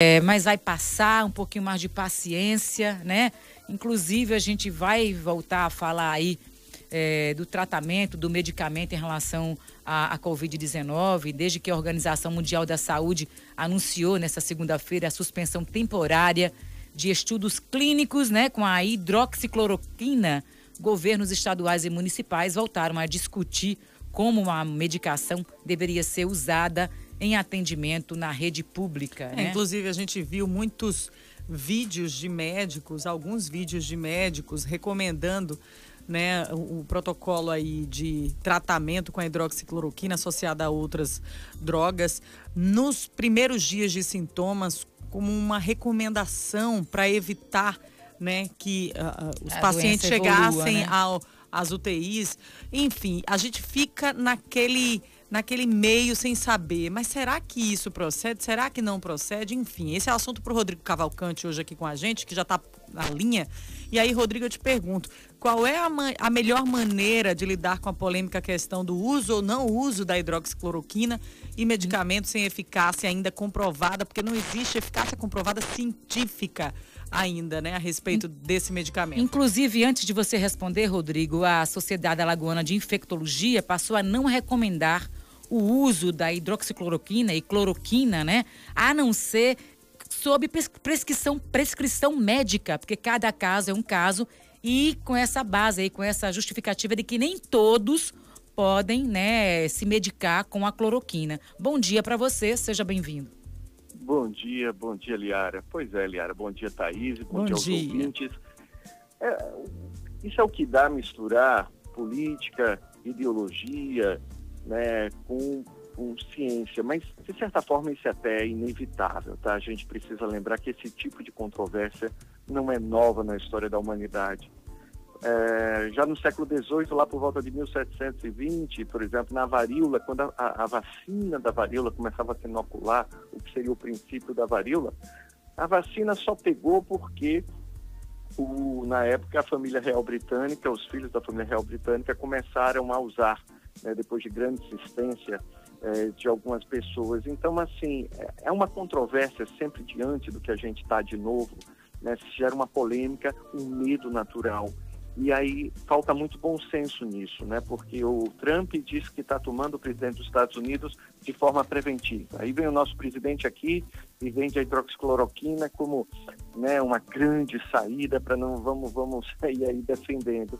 É, mas vai passar um pouquinho mais de paciência, né? Inclusive, a gente vai voltar a falar aí é, do tratamento, do medicamento em relação à, à Covid-19, desde que a Organização Mundial da Saúde anunciou nessa segunda-feira a suspensão temporária de estudos clínicos né, com a hidroxicloroquina, governos estaduais e municipais voltaram a discutir como a medicação deveria ser usada em atendimento na rede pública. É, né? Inclusive, a gente viu muitos vídeos de médicos, alguns vídeos de médicos recomendando né, o, o, protocolo aí de tratamento com a hidroxicloroquina associada a outras drogas nos primeiros dias de sintomas como uma recomendação para evitar né, que uh, os a pacientes chegassem evolua, né? ao, às UTIs. Enfim, a gente fica naquele naquele meio sem saber. Mas será que isso procede? Será que não procede? Enfim, esse é o assunto para o Rodrigo Cavalcante hoje aqui com a gente, que já está na linha. E aí, Rodrigo, eu te pergunto, qual é a, a, melhor maneira de lidar com a polêmica questão do uso ou não uso da hidroxicloroquina e medicamentos sem eficácia ainda comprovada, porque não existe eficácia comprovada científica ainda, né, a respeito desse medicamento. Inclusive, antes de você responder, Rodrigo, a Sociedade Alagoana de Infectologia passou a não recomendar o uso da hidroxicloroquina e cloroquina, né, a não ser sob prescrição, prescrição médica, porque cada caso é um caso e com essa base aí, com essa justificativa de que nem todos podem, né, se medicar com a cloroquina. Bom dia para você, seja bem-vindo. Bom dia, bom dia, Liara. Pois é, Liara, bom dia, Thaís, bom, bom dia aos dia. ouvintes. É, isso é o que dá misturar política, ideologia, né, com com ciência, mas de certa forma isso é até inevitável, tá? A gente precisa lembrar que esse tipo de controvérsia não é nova na história da humanidade. É, já no século XVIII, lá por volta de 1720, por exemplo, na varíola, quando a, a, vacina da varíola começava a se inocular, o que seria o princípio da varíola, a vacina só pegou porque o, na época a família real britânica, os filhos da família real britânica começaram a usar, né, depois de grande insistência é, de algumas pessoas. Então, assim, é, é uma controvérsia sempre diante do que a gente está de novo, né? Se gera uma polêmica, um medo natural. E aí falta muito bom senso nisso, né? Porque o Trump diz que está tomando o presidente dos Estados Unidos de forma preventiva. Aí vem o nosso presidente aqui e vende a hidroxicloroquina como né, uma grande saída para não vamos vamos sair aí defendendo.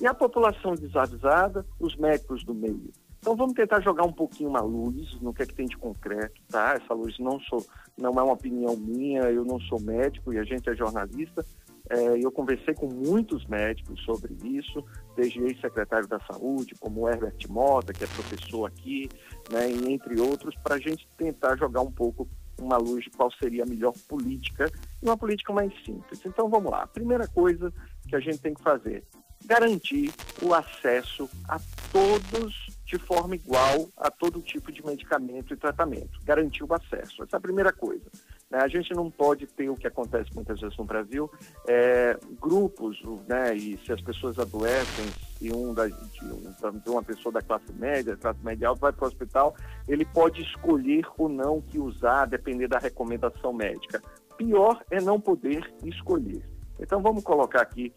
E a população desavisada, os médicos do meio. Então vamos tentar jogar um pouquinho uma luz no que é que tem de concreto, tá? Essa luz não sou, não é uma opinião minha, eu não sou médico e a gente é jornalista. É, eu conversei com muitos médicos sobre isso, desde ex-secretário da Saúde, como Herbert Mota, que é professor aqui, né, e entre outros, para a gente tentar jogar um pouco uma luz de qual seria a melhor política e uma política mais simples. Então vamos lá. A primeira coisa que a gente tem que fazer, garantir o acesso a todos de forma igual a todo tipo de medicamento e tratamento. Garantir o acesso. Essa é a primeira coisa. Né? A gente não pode ter o que acontece muitas vezes no Brasil, é, grupos, né? e se as pessoas adoecem, e um da, de, uma pessoa da classe média, classe média alta, vai para o hospital, ele pode escolher ou não o que usar, depender da recomendação médica. Pior é não poder escolher. Então vamos colocar aqui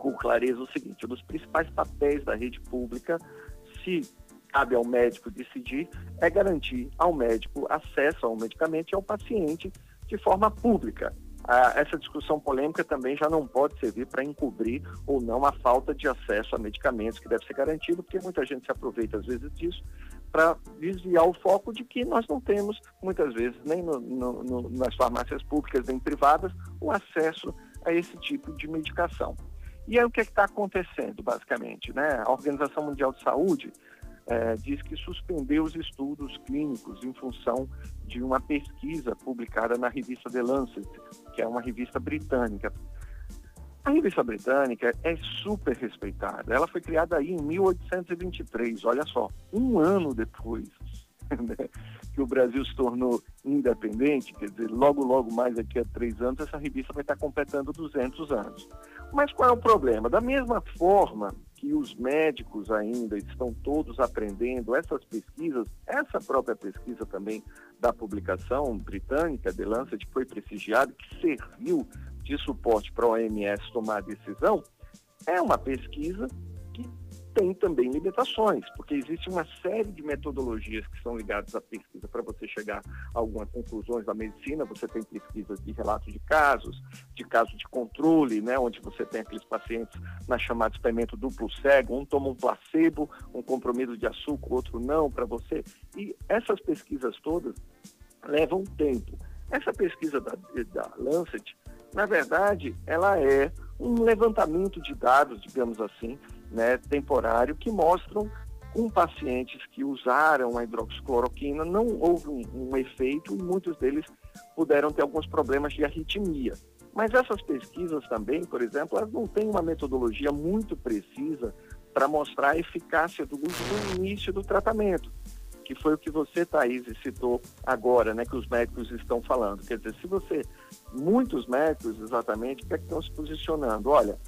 com clareza o seguinte: um dos principais papéis da rede pública, se cabe ao médico decidir, é garantir ao médico acesso ao medicamento e ao paciente de forma pública. Ah, essa discussão polêmica também já não pode servir para encobrir ou não a falta de acesso a medicamentos que deve ser garantido, porque muita gente se aproveita às vezes disso para desviar o foco de que nós não temos, muitas vezes, nem no, no, no, nas farmácias públicas nem privadas, o acesso a esse tipo de medicação. E aí o que é está acontecendo, basicamente? Né? A Organização Mundial de Saúde é, diz que suspendeu os estudos clínicos em função de uma pesquisa publicada na revista The Lancet, que é uma revista britânica. A revista britânica é super respeitada. Ela foi criada aí em 1823, olha só, um ano depois né, que o Brasil se tornou independente, quer dizer, logo, logo mais daqui a três anos, essa revista vai estar completando 200 anos. Mas qual é o problema? Da mesma forma que os médicos ainda estão todos aprendendo essas pesquisas, essa própria pesquisa também da publicação britânica, The Lancet, foi prestigiada, que serviu de suporte para a OMS tomar a decisão, é uma pesquisa tem também limitações, porque existe uma série de metodologias que são ligadas à pesquisa para você chegar a algumas conclusões da medicina. Você tem pesquisas de relatos de casos, de casos de controle, né, onde você tem aqueles pacientes na chamada experimento duplo cego, um toma um placebo, um comprimido de açúcar, outro não, para você. E essas pesquisas todas levam tempo. Essa pesquisa da, da Lancet, na verdade, ela é um levantamento de dados, digamos assim, né, temporário que mostram com pacientes que usaram a hidroxicloroquina não houve um, um, efeito e muitos deles puderam ter alguns problemas de arritmia. Mas essas pesquisas também, por exemplo, elas não têm uma metodologia muito precisa para mostrar a eficácia do uso no início do tratamento, que foi o que você, Thaís, citou agora, né, que os médicos estão falando. Quer dizer, se você, muitos médicos exatamente, que, é estão se posicionando? Olha,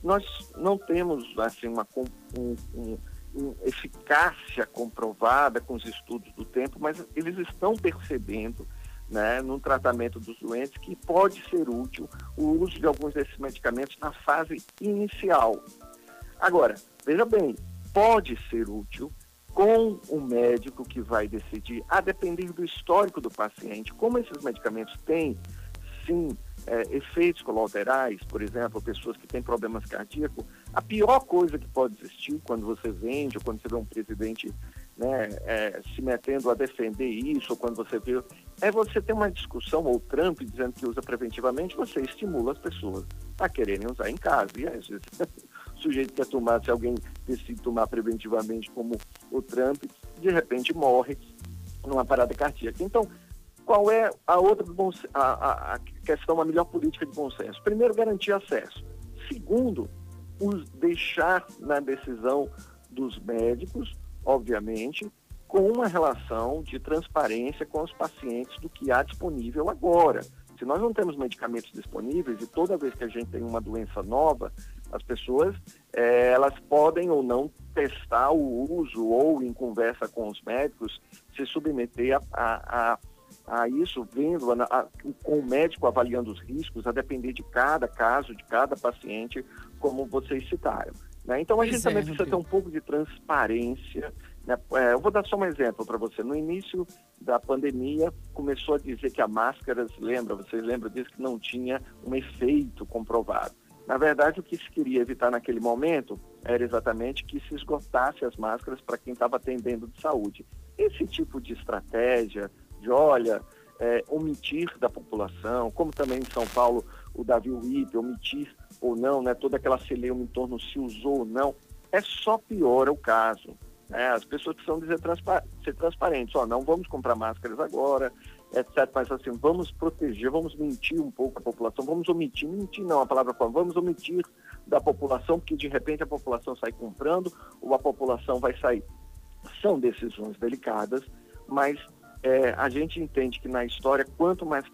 nós não temos assim uma um, um, um eficácia comprovada com os estudos do tempo, mas eles estão percebendo né, no tratamento dos doentes que pode ser útil o uso de alguns desses medicamentos na fase inicial. Agora, veja bem, pode ser útil com o médico que vai decidir, a depender do histórico do paciente, como esses medicamentos têm, sim, é, efeitos colaterais, por exemplo, pessoas que têm problemas cardíacos, a pior coisa que pode existir quando você vende ou quando você vê um presidente né, é, se metendo a defender isso, ou quando você vê. É você ter uma discussão, ou Trump dizendo que usa preventivamente, você estimula as pessoas a quererem usar em casa. E às vezes sujeito quer tomar, se alguém decide tomar preventivamente, como o Trump, de repente morre numa parada cardíaca. Então, qual é a outra a, a, questão, a melhor política de bom senso? Primeiro, garantir acesso. Segundo, os deixar na decisão dos médicos, obviamente, com uma relação de transparência com os pacientes do que há disponível agora. Se nós não temos medicamentos disponíveis e toda vez que a gente tem uma doença nova, as pessoas é, elas podem ou não testar o uso ou em conversa com os médicos se submeter a, a, a a isso, vendo a, com o médico avaliando os riscos, a depender de cada caso, de cada paciente, como vocês citaram. Né? Então, a gente é, também precisa ter um pouco de transparência. Né? É, eu vou dar só um exemplo para você. No início da pandemia, começou a dizer que a máscara, lembra, vocês lembram disso, que não tinha um efeito comprovado. Na verdade, o que se queria evitar naquele momento era exatamente que se esgotasse as máscaras para quem estava atendendo de saúde. Esse tipo de estratégia, de olha, é, omitir da população, como também em São Paulo o Davi Wipe, omitir ou não, né, toda aquela celeuma em torno se usou ou não, é só piora o caso. Né? As pessoas precisam dizer transpa ser transparentes, ó, não vamos comprar máscaras agora, etc. Mas assim, vamos proteger, vamos mentir um pouco a população, vamos omitir, mentir não, a palavra vamos omitir da população, porque de repente a população sai comprando ou a população vai sair. São decisões delicadas, mas é, a gente entende que na história, quanto mais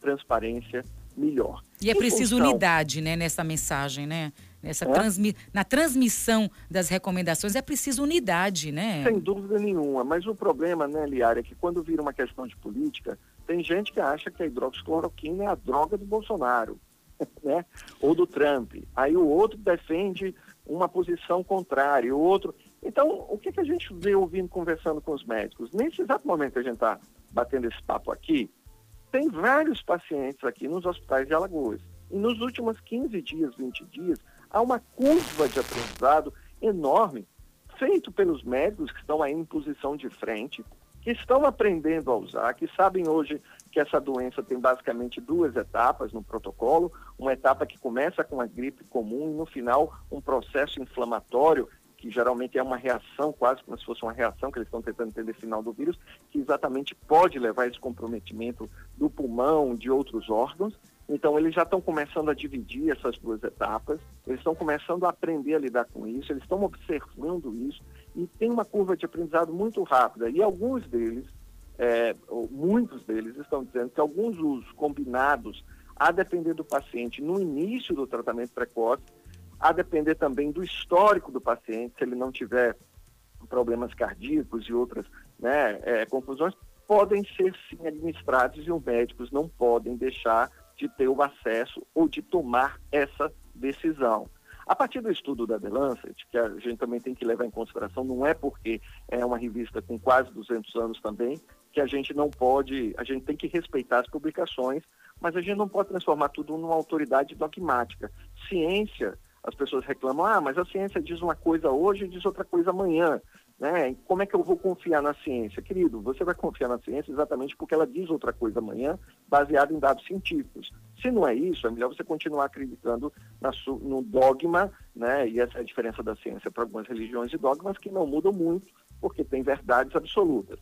transparência, melhor. E é preciso função... unidade, né, nessa mensagem, né? Nessa é? transmi... Na transmissão das recomendações é preciso unidade, né? Sem dúvida nenhuma. Mas o problema, né, Liara, é que quando vira uma questão de política, tem gente que acha que a hidroxicloroquina é a droga do Bolsonaro, né? Ou do Trump. Aí o outro defende uma posição contrária, o outro. Então, o que, que a gente vê ouvindo, conversando com os médicos? Nesse exato momento que a gente está batendo esse papo aqui, tem vários pacientes aqui nos hospitais de Alagoas. E nos últimos 15 dias, 20 dias, há uma curva de aprendizado enorme, feito pelos médicos que estão aí em posição de frente, que estão aprendendo a usar, que sabem hoje que essa doença tem basicamente duas etapas no protocolo, uma etapa que começa com a gripe comum e no final um processo inflamatório que geralmente é uma reação, quase como se fosse uma reação que eles estão tentando entender final do vírus, que exatamente pode levar a esse comprometimento do pulmão, de outros órgãos. Então, eles já estão começando a dividir essas duas etapas, eles estão começando a aprender a lidar com isso, eles estão observando isso e tem uma curva de aprendizado muito rápida. E alguns deles, é, muitos deles, estão dizendo que alguns usos combinados, a depender do paciente, no início do tratamento precoce, a depender também do histórico do paciente, se ele não tiver problemas cardíacos e outras né, é, confusões, podem ser sim administrados e os médicos não podem deixar de ter o acesso ou de tomar essa decisão. A partir do estudo da The Lancet, que a gente também tem que levar em consideração, não é porque é uma revista com quase 200 anos também, que a gente não pode, a gente tem que respeitar as publicações, mas a gente não pode transformar tudo numa autoridade dogmática. Ciência, as pessoas reclamam, ah, mas a ciência diz uma coisa hoje e diz outra coisa amanhã. Né? Como é que eu vou confiar na ciência? Querido, você vai confiar na ciência exatamente porque ela diz outra coisa amanhã, baseada em dados científicos. Se não é isso, é melhor você continuar acreditando no dogma, né? e essa é a diferença da ciência para algumas religiões e dogmas que não mudam muito, porque tem verdades absolutas.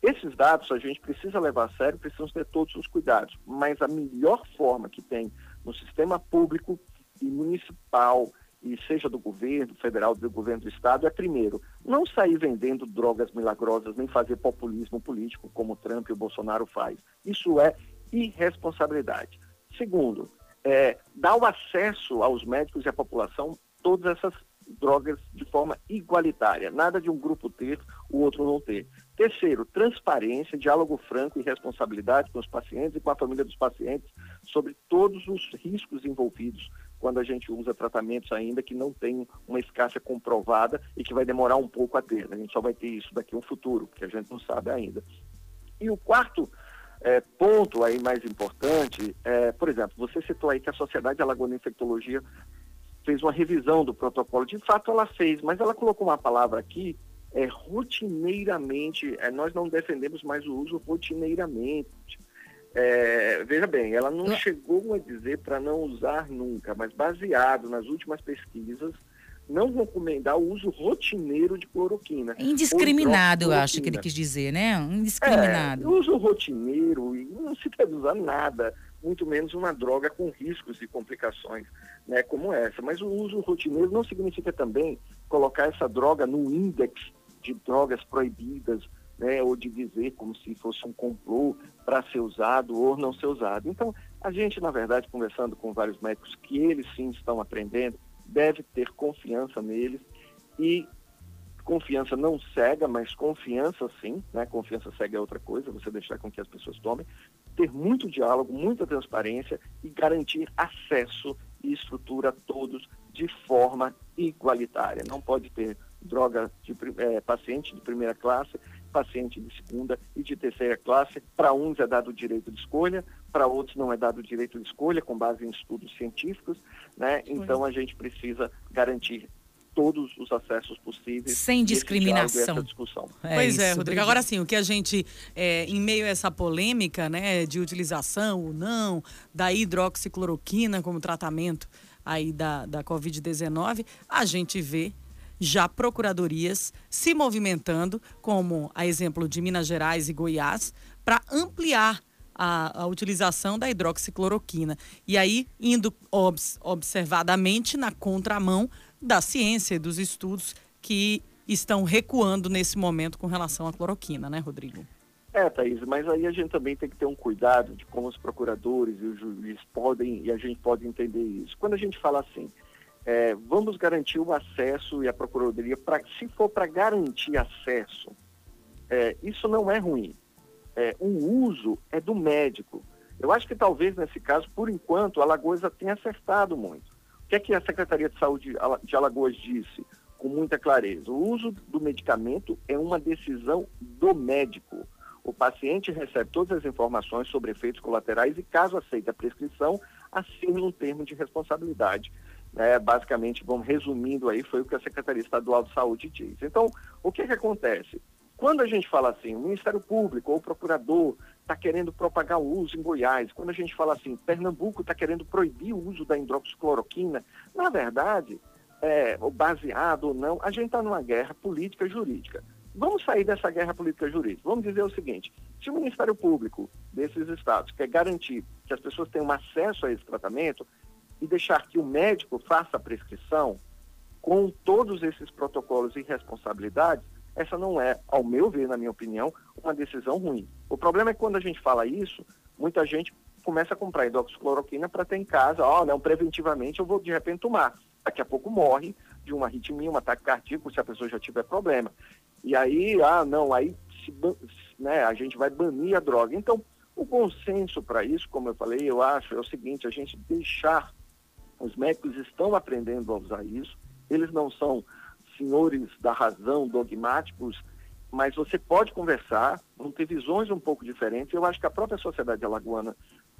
Esses dados a gente precisa levar a sério, precisamos ter todos os cuidados, mas a melhor forma que tem no sistema público e municipal e seja do governo federal, do governo do estado, é primeiro, não sair vendendo drogas milagrosas, nem fazer populismo político como o Trump e o Bolsonaro faz. Isso é irresponsabilidade. Segundo, é, dar o acesso aos médicos e à população todas essas drogas de forma igualitária, nada de um grupo ter, o outro não ter. Terceiro, transparência, diálogo franco e responsabilidade com os pacientes e com a família dos pacientes sobre todos os riscos envolvidos quando a gente usa tratamentos ainda que não têm uma eficácia comprovada e que vai demorar um pouco a ter. A gente só vai ter isso daqui no futuro, que a gente não sabe ainda. E o quarto é, ponto aí mais importante, é, por exemplo, você citou aí que a Sociedade Alagoana de Infectologia fez uma revisão do protocolo. De fato, ela fez, mas ela colocou uma palavra aqui, é, rotineiramente, é, nós não defendemos mais o uso rotineiramente. É, veja bem, ela não chegou a dizer para não usar nunca, mas baseado nas últimas pesquisas, não recomendar o uso rotineiro de cloroquina. Indiscriminado, eu acho que ele quis dizer, né? Indiscriminado. É, uso rotineiro e não se deve usar nada, muito menos uma droga com riscos e complicações, né, como essa. Mas o uso rotineiro não significa também colocar essa droga no índex de drogas proibidas, né, ou de dizer como se fosse um complô para ser usado ou não ser usado. Então, a gente, na verdade, conversando com vários médicos que eles sim estão aprendendo, deve ter confiança neles e confiança não cega, mas confiança sim, né? Confiança cega é outra coisa, você deixar com que as pessoas tomem, ter muito diálogo, muita transparência e garantir acesso e estrutura a todos de forma igualitária. Não pode ter droga de é, paciente de primeira classe paciente de segunda e de terceira classe. Para uns é dado o direito de escolha, para outros não é dado o direito de escolha, com base em estudos científicos. Né? Então a gente precisa garantir todos os acessos possíveis. Sem discriminação. discussão. É pois é, Rodrigo. Agora sim, o que a gente, é, em meio a essa polêmica né, de utilização ou não da hidroxicloroquina como tratamento aí da, da Covid-19, a gente vê já procuradorias se movimentando, como a exemplo de Minas Gerais e Goiás, para ampliar a, a, utilização da hidroxicloroquina. E aí, indo obs, observadamente na contramão da ciência e dos estudos que estão recuando nesse momento com relação à cloroquina, né, Rodrigo? É, Thaís, mas aí a gente também tem que ter um cuidado de como os procuradores e os juízes podem, e a gente pode entender isso. Quando a gente fala assim, é, vamos garantir o acesso e a procuradoria, pra, se for para garantir acesso, é, isso não é ruim. É, o uso é do médico. Eu acho que talvez nesse caso, por enquanto, Alagoas tenha acertado muito. O que é que a Secretaria de Saúde de Alagoas disse com muita clareza? O uso do medicamento é uma decisão do médico. O paciente recebe todas as informações sobre efeitos colaterais e, caso aceite a prescrição, assine um termo de responsabilidade. Né, basicamente, vamos resumindo aí, foi o que a Secretaria Estadual de Saúde diz. Então, o que, que acontece? Quando a gente fala assim, o Ministério Público ou o procurador está querendo propagar o uso em Goiás, quando a gente fala assim, Pernambuco está querendo proibir o uso da hidroxicloroquina, na verdade, é, baseado ou não, a gente está numa guerra política jurídica. Vamos sair dessa guerra política jurídica. Vamos dizer o seguinte: se o Ministério Público desses estados quer garantir que as pessoas tenham acesso a esse tratamento, e deixar que o médico faça a prescrição com todos esses protocolos e responsabilidades, essa não é, ao meu ver, na minha opinião, uma decisão ruim. O problema é que quando a gente fala isso, muita gente começa a comprar hidroxicloroquina para ter em casa, ó, oh, não, preventivamente eu vou de repente tomar. daqui a pouco morre de uma arritmia, um ataque cardíaco, se a pessoa já tiver problema. E aí, ah, não, aí se, né, a gente vai banir a droga. Então, o consenso para isso, como eu falei, eu acho, é o seguinte, a gente deixar, os médicos estão aprendendo a usar isso, eles não são senhores da razão, dogmáticos, mas você pode conversar, vão ter visões um pouco diferentes. Eu acho que a própria sociedade alagoana,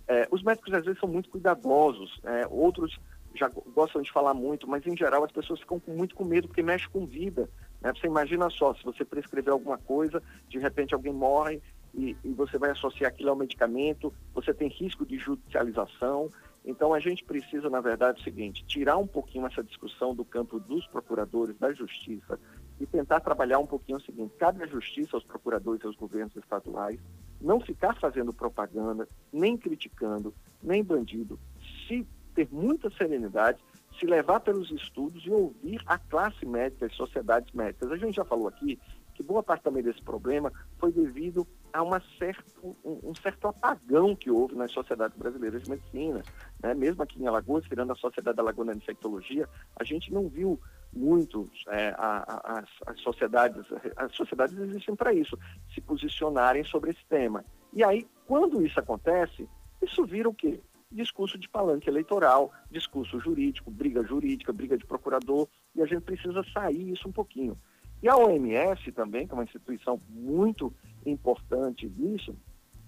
é, os médicos às vezes são muito cuidadosos, é, outros já gostam de falar muito, mas em geral as pessoas ficam com, muito com medo porque mexe com vida. Né? Você imagina só, se você prescrever alguma coisa, de repente alguém morre e, e você vai associar aquilo ao medicamento, você tem risco de judicialização. Então a gente precisa, na verdade, o seguinte, tirar um pouquinho essa discussão do campo dos procuradores, da justiça, e tentar trabalhar um pouquinho o seguinte, cabe à justiça, aos procuradores e aos governos estaduais, não ficar fazendo propaganda, nem criticando, nem bandido, se ter muita serenidade, se levar pelos estudos e ouvir a classe médica, as sociedades médicas. A gente já falou aqui que boa parte também desse problema foi devido a uma certo, um, um, certo apagão que houve nas sociedades brasileiras de medicina. Né? Mesmo aqui em Alagoas, tirando a Sociedade Alagoana de Infectologia, a gente não viu muito é, a, a, as, as, sociedades, as sociedades existem para isso, se posicionarem sobre esse tema. E aí, quando isso acontece, isso vira o quê? discurso de palanque eleitoral, discurso jurídico, briga jurídica, briga de procurador, e a gente precisa sair isso um pouquinho. E a OMS também, que é uma instituição muito importante nisso,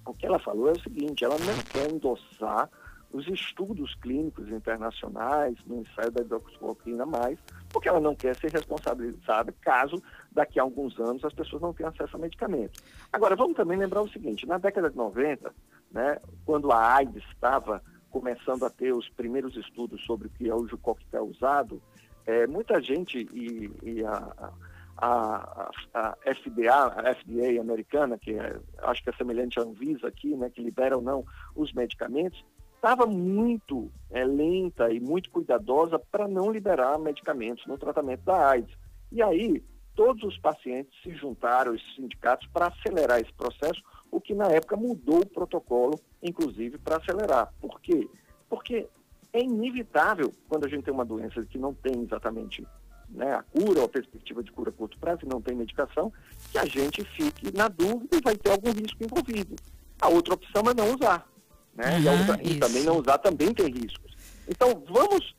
o que ela falou é o seguinte, ela não quer endossar os estudos clínicos internacionais no ensaio da hidroxicloroquina mais, porque ela não quer ser responsabilizada caso daqui a alguns anos as pessoas não tenham acesso a medicamento. Agora, vamos também lembrar o seguinte, na década de 90, né, quando a AIDS estava começando a ter os primeiros estudos sobre o que é o coquetel usado, é, muita gente e, e a, a, a, FDA, a FDA americana, que é, acho que é semelhante à Anvisa aqui, né, que libera ou não os medicamentos, estava muito é, lenta e muito cuidadosa para não liberar medicamentos no tratamento da AIDS. E aí, todos os pacientes se juntaram, os sindicatos, para acelerar esse processo, o que na época mudou o protocolo, inclusive para acelerar. Por quê? Porque é inevitável, quando a gente tem uma doença que não tem exatamente né, a cura ou a perspectiva de cura a curto prazo e não tem medicação, que a gente fique na dúvida e vai ter algum risco envolvido. A outra opção é não usar. Né? Uhum, e, outra, e também não usar também tem riscos. Então, vamos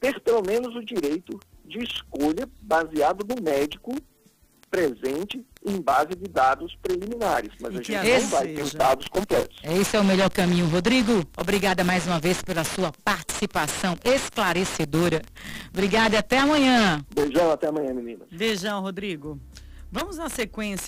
ter pelo menos o direito de escolha baseado no médico presente em base de dados preliminares, mas e a gente não vai ter dados completos. Esse é o melhor caminho. Rodrigo, obrigada mais uma vez pela sua participação esclarecedora. Obrigada e até amanhã. Beijão, até amanhã, menina. Beijão, Rodrigo. Vamos na sequência.